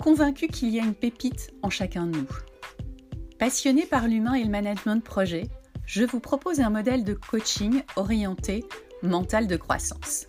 convaincue qu'il y a une pépite en chacun de nous. Passionnée par l'humain et le management de projet, je vous propose un modèle de coaching orienté mental de croissance.